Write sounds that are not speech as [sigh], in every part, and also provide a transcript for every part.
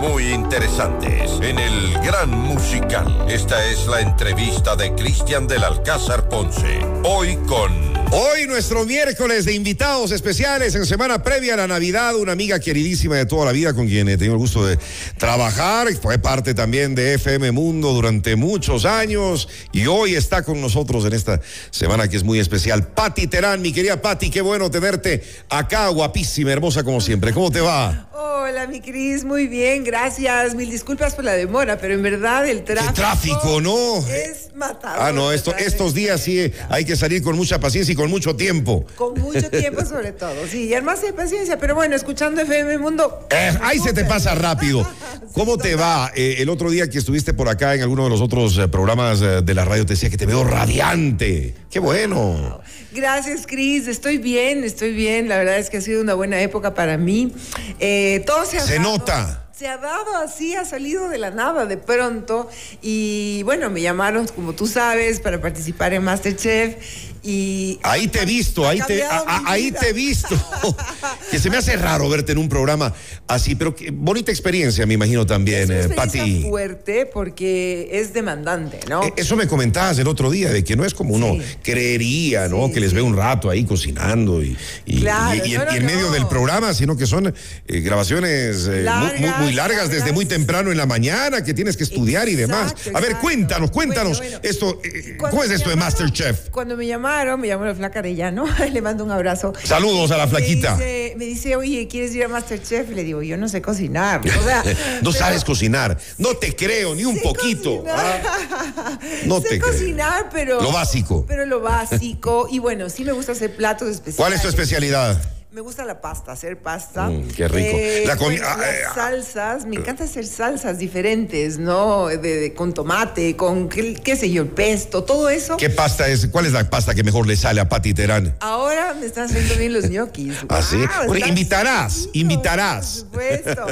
muy interesantes en el Gran Musical. Esta es la entrevista de Cristian del Alcázar Ponce. Hoy con... Hoy nuestro miércoles de invitados especiales en semana previa a la Navidad, una amiga queridísima de toda la vida con quien he tenido el gusto de trabajar, fue parte también de FM Mundo durante muchos años y hoy está con nosotros en esta semana que es muy especial. Patti Terán, mi querida Patti, qué bueno tenerte acá, guapísima, hermosa como siempre. ¿Cómo te va? Hola, mi Cris, muy bien, gracias. Mil disculpas por la demora, pero en verdad el tráfico. ¿Qué tráfico, no? Es matador. Ah, no, esto, estos días sí hay que salir con mucha paciencia y con mucho tiempo. Con mucho tiempo, sobre todo. Sí, y además de paciencia, pero bueno, escuchando FM Mundo. Eh, ahí se te pasa rápido. [laughs] ¿Cómo te va? Eh, el otro día que estuviste por acá en alguno de los otros eh, programas eh, de la radio te decía que te veo radiante. Qué bueno. Gracias, Cris. Estoy bien, estoy bien. La verdad es que ha sido una buena época para mí. Eh, todo se ha Se dado- nota. Se ha dado así, ha salido de la nada de pronto. Y bueno, me llamaron, como tú sabes, para participar en Masterchef. Y Ahí te he visto, ahí te, a- ahí te he visto. [laughs] que se me hace raro verte en un programa así, pero qué bonita experiencia, me imagino también, es una eh, Pati. fuerte porque es demandante, ¿no? Eh, Eso me comentabas el otro día, de que no es como uno Sí. creería, ¿no? Sí, que les ve sí. un rato ahí cocinando y, y, Claro, y- y en, no, medio no. del programa, sino que son eh, grabaciones eh, muy- muy largas desde muy temprano en la mañana, que tienes que estudiar y demás. Exacto, A ver, exacto. cuéntanos, cuéntanos Bueno, bueno. esto, eh, Cuando ¿cómo es esto de llamaron- Masterchef? Cuando me llamaron, me llamó la flaca Arellano, [laughs] le mando un abrazo. Saludos a la flaquita. Me dice, me dice, oye, ¿quieres ir a Masterchef? Le digo, yo no sé cocinar. O sea, [laughs] No pero- sabes cocinar, no te creo ni un poquito. Ah, [laughs] no sé te creo. cocinar, pero. Lo básico. Pero lo básico. Y bueno, sí me gusta hacer platos especiales. ¿Cuál es tu especialidad? Me gusta la pasta, hacer pasta. Mm, qué rico. La bueno, ah, las eh, ah. salsas, me encanta hacer salsas diferentes, ¿no? De, de- con tomate, con qué, qué sé yo, el pesto, todo eso. ¿Qué pasta es? ¿Cuál es la pasta que mejor le sale a Pati Terán? Ahora me están haciendo bien los ñoquis. [laughs] ¿Ah, sí? Bueno, invitarás, invitarás. Por supuesto.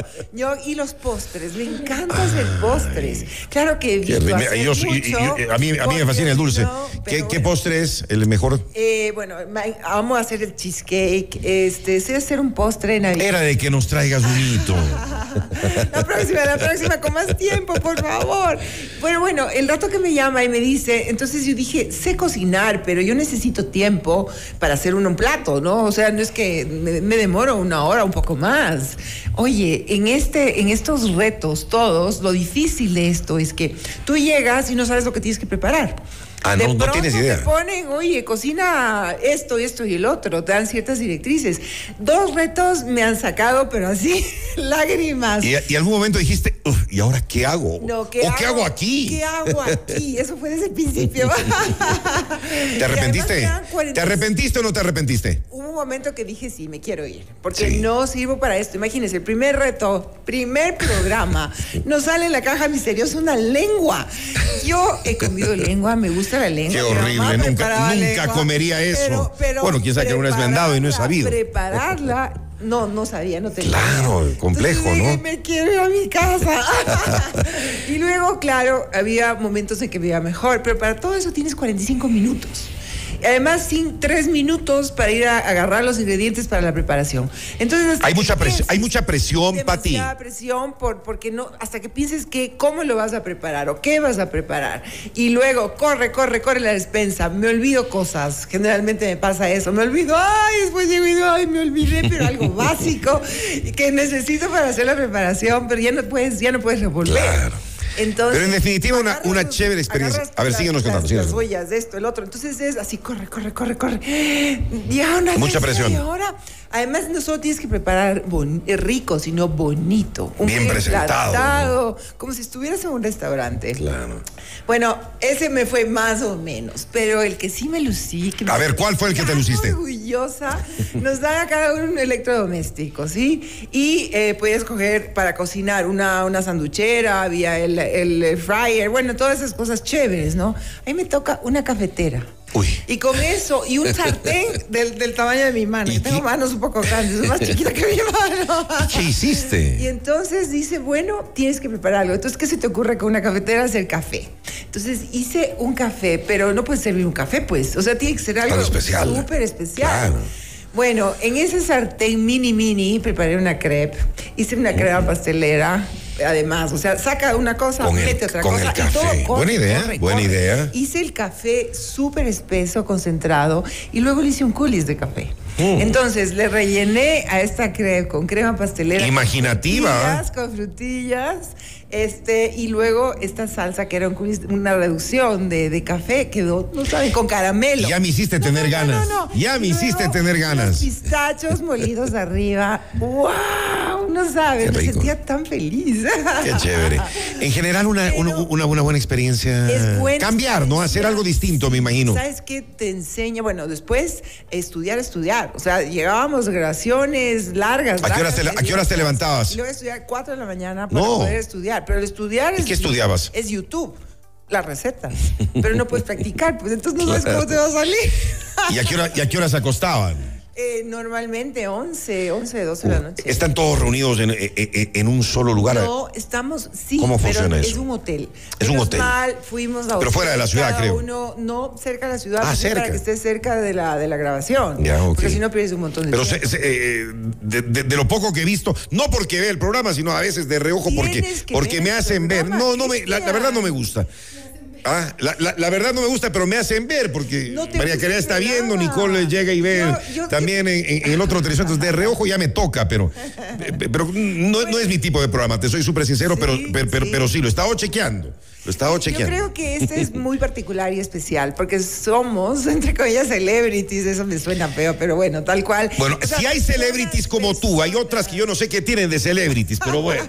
Y los postres, me encanta hacer postres. Claro que Qué visto rico. hacer Yo- y- y- mucho, a, mí, a mí me fascina el dulce. no, ¿Qué, postre es el mejor? Eh, bueno, amo hacer el cheesecake, este, sé hacer un postre de Navidad. Era de que nos traigas un hito. [laughs] La próxima, la próxima, con más tiempo, por favor. Bueno, bueno, el rato que me llama y me dice, entonces yo dije, sé cocinar, pero yo necesito tiempo para hacer un, un plato, ¿no? O sea, no es que me, me demoro una hora, un poco más. Oye, en, este, en estos retos todos, lo difícil de esto es que tú llegas y no sabes lo que tienes que preparar. Ah, De no, no pronto tienes idea. Te ponen, oye, cocina esto, esto y el otro, te dan ciertas directrices. Dos retos me han sacado, pero así, [laughs] lágrimas. Y, y algún momento dijiste, "Uf, ¿y ahora qué hago? No, ¿O qué hago aquí? ¿Qué hago aquí? [laughs] Eso fue desde el principio. [laughs] ¿Te arrepentiste? ¿Te arrepentiste o no te arrepentiste? Hubo un momento que dije, sí, me quiero ir, porque Sí. no sirvo para esto. Imagínense, el primer reto, primer programa, nos sale en la caja misteriosa una lengua. Yo he comido lengua, me gusta la lengua. Qué horrible, nunca- nunca comería eso. pero- pero Bueno, quién sabe que alguna vez me han dado y no prepararla- sabido. Prepararla, no, no sabía, no tenía. Claro, idea. complejo, Entonces dije, ¿no? Me quiero ir a mi casa. [laughs] y luego, claro, había momentos en que iba mejor, pero para todo eso tienes 45 minutos. Además, sin tres minutos para ir a agarrar los ingredientes para la preparación. Entonces, hasta Hay mucha presión, hay mucha presión, Pati. presión por, porque no, hasta que pienses que cómo lo vas a preparar o qué vas a preparar. Y luego, corre, corre, corre la despensa. Me olvido cosas. Generalmente me pasa eso. Me olvido, ay, después llego y digo, ay, me olvidé, pero algo [laughs] básico que necesito para hacer la preparación, pero ya no puedes, ya no puedes revolver. Claro. Entonces, Pero en definitiva, una- una chévere experiencia. A ver, síguenos contando, Las, las ollas de esto, el otro. Entonces es así, corre, corre, corre, corre. Ya una Mucha presión. Y ahora, además, no solo tienes que preparar bon- eh, rico, sino bonito. Un Bien presentado, Como si estuvieras en un restaurante. Claro. Bueno, ese me fue más o menos, pero el que sí me lucí. Que A ver, ¿cuál fue el que te luciste? orgullosa. Nos dan a cada uno un electrodoméstico, ¿sí? Y eh, podías escoger para cocinar una, una sanduchera, había el, el, fryer, bueno, todas esas cosas chéveres, ¿no? A mí me toca una cafetera. Uy. Y con eso, y un sartén [laughs] del, del tamaño de mi mano. ¿Y tengo manos un poco grandes, es más chiquita que mi mano. ¿Qué hiciste? Y entonces dice, bueno, tienes que preparar algo. Entonces, ¿qué se te ocurre con una cafetera? Hacer café. Entonces hice un café, pero no puedes servir un café, pues. O sea, tiene que ser algo Algo especial. súper especial. Claro. Bueno, en ese sartén mini mini preparé una crepe, hice una crema pastelera. Además, o sea, saca una cosa, Con el- mete otra con cosa. el y todo café. corre, Buena idea, corre, buena corre. idea. Hice el café súper espeso, concentrado, y luego le hice un coulis de café. Mm. Entonces le rellené a esta crepe con crema pastelera. Imaginativa. Con frutillas, con frutillas. Este, y luego esta salsa que era un una reducción de, de café, quedó, no saben, con caramelo. Ya me hiciste tener ganas. Ya me hiciste tener ganas. Los pistachos molidos arriba. ¡Wow! No sabes, me sentía tan feliz. Qué chévere. En general, una, una, una buena, buena experiencia. Es buena Cambiar, ¿no? Hacer algo distinto, me imagino. ¿Sabes qué te enseña? Bueno, después estudiar, estudiar. O sea, llegábamos grabaciones largas. ¿A qué horas te a qué horas te levantabas? Y luego estudiar 4 de la mañana para No. poder estudiar. Pero el estudiar ¿Y es. qué estudiabas? Es YouTube. Las recetas. Pero no puedes practicar, pues entonces no sabes cómo te va a salir. [laughs] ¿Y a qué, hora, y a qué horas se acostaban? Eh, normalmente 11, 11, 12 de la noche. Están todos reunidos en, en- en- en un solo lugar. No, estamos, sí, ¿Cómo pero funciona es eso? un hotel. Es un hotel. mal, fuimos a Pero fuera de la ciudad, creo. Uno, no, cerca de la ciudad, Ah, cerca. para que esté cerca de la, de la grabación. Ya, ok. Porque si no pierdes un montón de Pero se- se, eh, de, de- de lo poco que he visto, no porque vea el programa, sino a veces de reojo porque, porque me hacen ver. No, no me, la, la verdad no me gusta. Ah, la, la- la verdad no me gusta, pero me hacen ver porque No María el está viendo. Nicole llega y ve Yo- yo- también en, el otro televisión, entonces de reojo ya me toca, pero, [laughs] pero no, no es mi tipo de programa, te soy súper sincero, Sí, pero, pero, pero, sí. pero sí, lo he estado chequeando, lo he estado Yo chequeando. creo que este es [laughs] muy particular y especial porque somos, entre comillas, celebrities. Eso me suena feo, pero bueno, tal cual. Bueno, O sea, si hay celebrities como tú, hay otras que yo no sé qué tienen de celebrities, pero [laughs] bueno.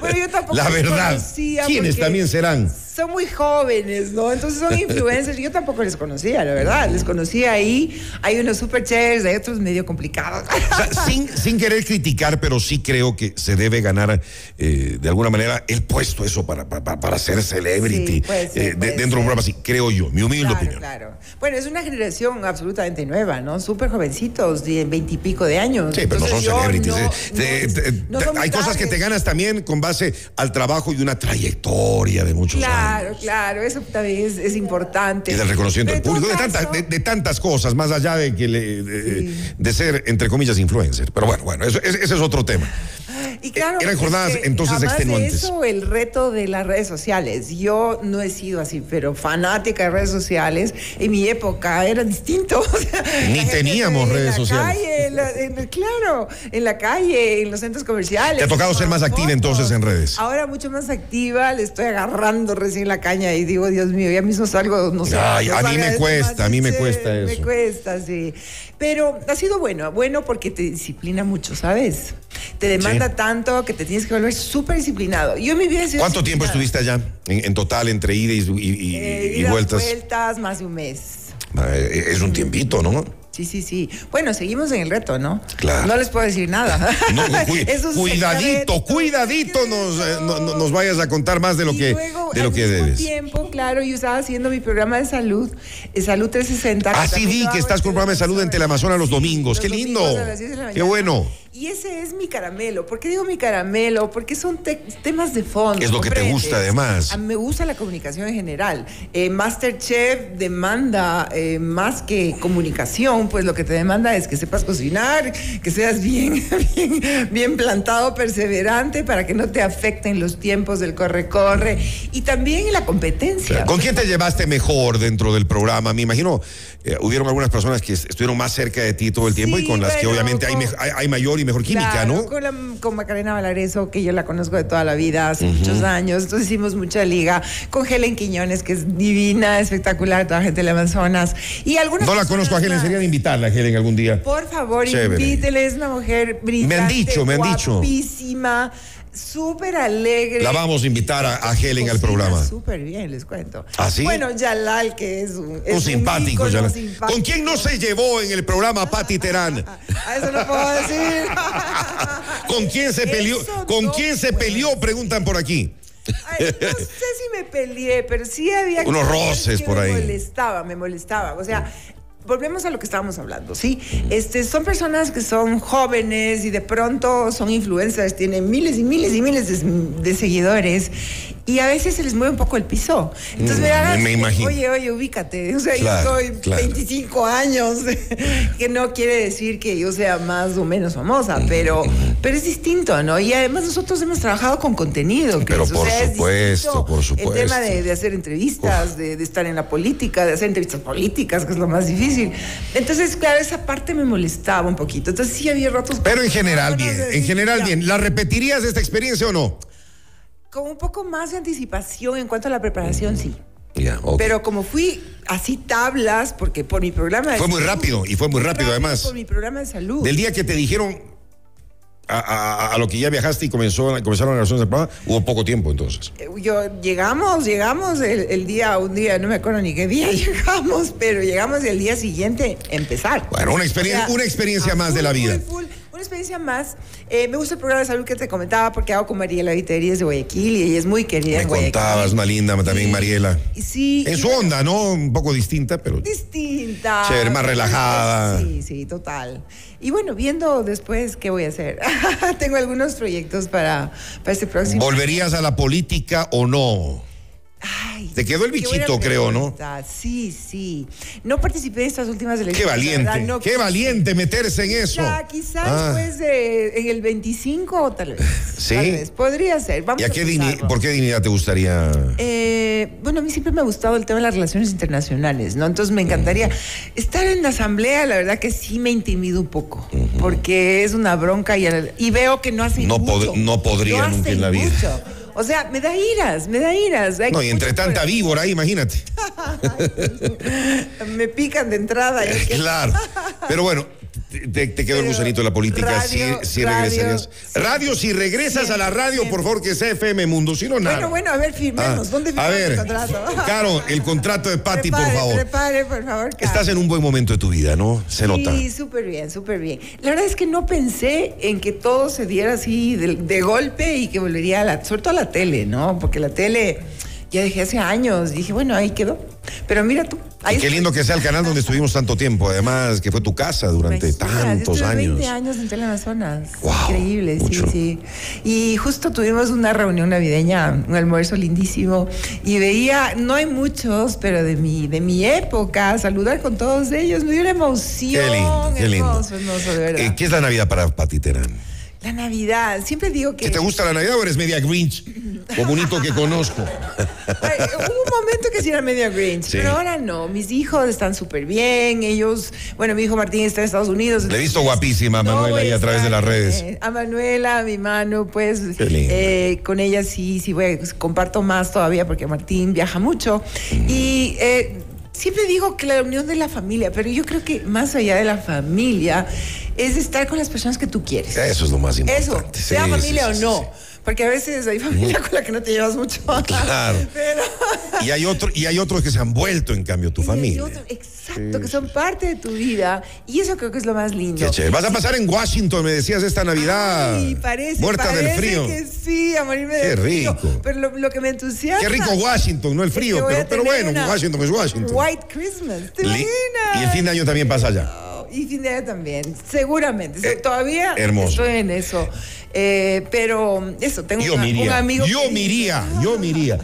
Bueno, yo tampoco La verdad, ¿quiénes también serán? Son muy jóvenes, ¿no? Entonces son [laughs] influencers. Yo tampoco les conocía, la verdad. Les conocía ahí. Hay unos super chéveres, hay otros medio complicados. O sea, sin, sin querer criticar, pero sí creo que se debe ganar eh, de alguna manera el puesto eso para, para, para ser celebrity Sí, puede ser, eh, dentro de un programa así, creo yo, mi humilde Claro, opinión. claro. Bueno, es una generación absolutamente nueva, ¿no? Súper jovencitos, de veintipico de años. Sí, pero no son celebrities. no- eh. no- Te- te- no te- son hay cosas que te ganas también con base al trabajo y una trayectoria de muchos Claro, años. claro, eso también es, es importante. Y del reconocimiento del público, de, tantas- de, de tantas cosas, más allá de que le- de, de ser, entre comillas, influencer. Pero bueno, bueno, eso- ese es otro tema. Y claro, Eran jornadas es que entonces extenuantes. eso, el reto de las redes sociales. Yo no he sido así, pero fanática de redes sociales. En mi época era distinto. [laughs] o sea, Ni teníamos en redes la sociales. calle, en la- en- claro, en la calle, en los centros comerciales. Te ha tocado ser más activa entonces en redes. Ahora mucho más activa, le estoy agarrando recién la caña y digo, Dios mío, ya mismo salgo, no sé. Ay, no a mí me de cuesta, a mí me cuesta Me eso. cuesta, sí. Pero ha sido bueno, bueno porque te disciplina mucho, ¿sabes? Te demanda Sí. tanto que te tienes que volver súper disciplinado. Yo en mi vida he sido ¿Cuánto tiempo estuviste allá en, en total entre ida y, y- y- Eh, y vueltas? vueltas, más de un mes. Eh, Es un tiempito, ¿no? Sí, sí, sí. Bueno, seguimos en el reto, ¿no? Claro. No les puedo decir nada. [laughs] No, [laughs] cu- Es un cuidadito, secreto, cuidadito nos, eh, no- no- nos vayas a contar más de lo Y que, luego, de lo al que mismo debes. tiempo, claro, yo estaba haciendo mi programa de salud, eh, Salud 360. Ah, sí también vi que estás en con un programa de salud en Teleamazonas los domingos. Qué lindo. domingos a las 10 de la Qué bueno. Y ese es mi caramelo. ¿Por qué digo mi caramelo? Porque son te- temas de fondo. Es lo que te gusta, además. A mí me gusta la comunicación en general. Eh, Masterchef demanda eh, más que comunicación, pues lo que te demanda es que sepas cocinar, que seas bien, [laughs] bien, bien plantado, perseverante, para que no te afecten los tiempos del corre-corre y también la competencia. ¿Con quién te llevaste mejor dentro del programa? Me imagino, eh, hubieron algunas personas que est- estuvieron más cerca de ti todo el tiempo y con las que obviamente con- hay, hay mayor y mejor química, Claro, ¿no? Con, la- con Macarena Valareso, que yo la conozco de toda la vida, hace muchos años. Entonces hicimos mucha liga. Con Helen Quiñones, que es divina, espectacular, toda la gente del Amazonas. Y algunas No la conozco a Helen, sería de invitarla a Helen algún día. Por favor, Chévere. invítele, es una mujer brillante. Me han dicho, me han dicho. Guapísima, súper alegre. La vamos a invitar a, a Helen al programa. Súper bien, les cuento. ¿Ah, sí? Bueno, Yalal, que es un. es Un simpático, simpático. ¿Con quién no se llevó en el programa Patti Terán? [laughs] A eso no puedo decir. [laughs] ¿Con quién se peleó? Eso ¿Con no quién se peleó? Preguntan por aquí. Ay, no sé si me peleé, pero sí había [laughs] Unos roces que por ahí. Me molestaba, me molestaba. O sea, volvemos a lo que estábamos hablando, ¿sí? Este, son personas que son jóvenes y de pronto son influencers, tienen miles y miles y miles de, de seguidores Y a veces se les mueve un poco el piso. Entonces Mm, me, me imagino. Oye, oye, ubícate. O sea, Claro, yo soy claro. 25 años, [laughs] que no quiere decir que yo sea más o menos famosa, pero, pero es distinto, ¿no? Y además nosotros hemos trabajado con contenido. Chris. Pero O por sea, supuesto, por supuesto. El tema de, de hacer entrevistas, de, de estar en la política, de hacer entrevistas políticas, que es lo más difícil. Entonces, claro, esa parte me molestaba un poquito. Entonces sí había ratos... Pero en general bien, en general bien. ¿La repetirías esta experiencia o no? Con un poco más de anticipación en cuanto a la preparación, sí. Ya, ok. Pero como fui así tablas, porque por mi programa de Fue muy rápido, y fue muy rápido, además. Por mi programa de salud. Del día que te dijeron a, a- a lo que ya viajaste y comenzó, comenzaron las grabaciones del programa, hubo poco tiempo entonces. Eh, Yo llegamos, llegamos el, el día, un día, no me acuerdo ni qué día [laughs] llegamos, pero llegamos el día siguiente empezar. Bueno, una experien- una experiencia a más de la vida. full, full, una experiencia más. Eh, me gusta el programa de salud que te comentaba porque hago con Mariela Viteri desde Guayaquil y ella es muy querida Me en Guayaquil. contabas, más linda también Mariela. Sí. En su onda, ¿no? Un poco distinta, pero... distinta. Chévere, más relajada. Sí, sí, total. Y bueno, viendo después qué voy a hacer. [laughs] Tengo algunos proyectos para, para este próximo. ¿Volverías a la política o no? Ay, Te quedó el bichito, creo, ¿no? Sí, sí. No participé en estas últimas elecciones. Qué valiente, no qué valiente meterse en eso. Ya, quizás Ah. después de, en el 25 o tal vez. ¿Sí? Tal vez. Podría ser. Vamos ¿Y a a qué pensarlo. por qué dignidad te gustaría? Eh, bueno, a mí siempre me ha gustado el tema de las relaciones internacionales, ¿no? Entonces me encantaría estar en la asamblea, la verdad que sí me intimido un poco, porque es una bronca y, y veo que no hacen No mucho. pod- no podría nunca en la vida. mucho. O sea, me da iras, me da iras. Hay No, y entre tanta víbora imagínate. [laughs] me pican de entrada. que- [laughs] Claro. Pero bueno, te, te quedó el gusanito de la política. radio, si, si radio, regresarías. sí. radio, si regresas a la Siempre, radio, por favor, que sea FM Mundo. Si no, nada. Bueno, bueno, a ver, firmemos. Ah, ¿Dónde a firmamos ver, el contrato? [laughs] Claro, el contrato de Patti, por favor. Prepare, por favor. Estás en un buen momento de tu vida, ¿no? Se nota. Sí, súper bien, súper bien. La verdad es que no pensé en que todo se diera así de, de golpe y que volvería a la, sobre todo a la tele, ¿no? Porque la tele ya dejé hace años. Dije, bueno, ahí quedó. Pero mira tú. Ahí qué lindo que sea el canal donde estuvimos tanto tiempo, además, que fue tu casa durante Imagínate, tantos años. 20 años en Teleamazonas. Wow, Increíble, mucho. sí, sí. Y justo tuvimos una reunión navideña, un almuerzo lindísimo. Y veía, no hay muchos, pero de mi, de mi época, saludar con todos ellos. Me dio una emoción. Qué lindo, qué lindo. Hermoso, hermoso, de verdad. Eh, ¿Qué es la Navidad para Pati Terán? La Navidad, siempre digo que... ¿Que te gusta la Navidad o eres media Grinch? Como bonito que conozco. Ay, hubo un momento que sí era medio Grinch, Sí. pero ahora no. Mis hijos están súper bien, ellos... Bueno, mi hijo Martín está en Estados Unidos. Le he visto guapísima a Manuela ahí a través de las redes. eh, a Manuela, a mi mano, pues Qué lindo. eh, con ella sí, sí, voy, a- comparto más todavía porque Martín viaja mucho. Y eh, siempre digo que la unión de la familia, pero yo creo que más allá de la familia es estar con las personas que tú quieres. Eso es lo más Eso, importante. sea Sí, familia sí, sí, o no. Sí. Porque a veces hay familia con la que no te llevas mucho. Claro. [laughs] Pero. Y hay, otro, y hay otros que se han vuelto, en cambio, tu Y hay familia. otro- exacto, que son parte de tu vida. Y eso creo que es lo más lindo. Qué chévere. Vas a pasar en Washington, me decías, esta Navidad. Ay, parece, Muerta parece del frío. que sí, a morirme Qué del frío. rico. Pero lo, lo que me entusiasma. Qué rico Washington, no el frío, pero, pero bueno, Washington es Washington. White Christmas, ¿te imaginas? Y el fin de año también pasa allá. Y año también, seguramente. Eh, Todavía hermoso. estoy en eso. Eh, pero eso, tengo Yo una- un amigo. yo me iría, yo me iría.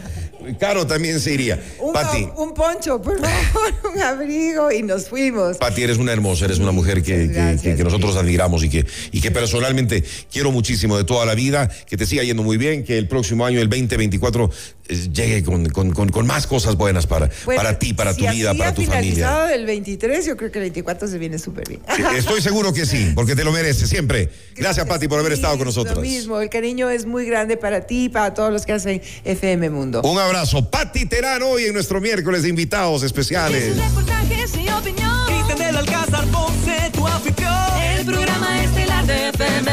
Caro también se iría. Un, Pati, un poncho, por favor, [laughs] un abrigo y nos fuimos. Pati, eres una hermosa, eres una mujer que, que- Gracias, que- que nosotros admiramos y que, y que personalmente quiero muchísimo de toda la vida, que te siga yendo muy bien, que el próximo año, el 2024, eh, llegue con, más cosas buenas para, para ti, para tu vida, para tu familia. el 23, yo creo que el 24 se viene súper bien. Estoy seguro que sí, porque te lo mereces siempre. Gracias, Gracias Pati, por haber estado con nosotros. Lo mismo, el cariño es muy grande para ti y para todos los que hacen FM Mundo. Un abrazo. Pati Terán hoy en nuestro miércoles de invitados especiales. Y El programa estelar de FM.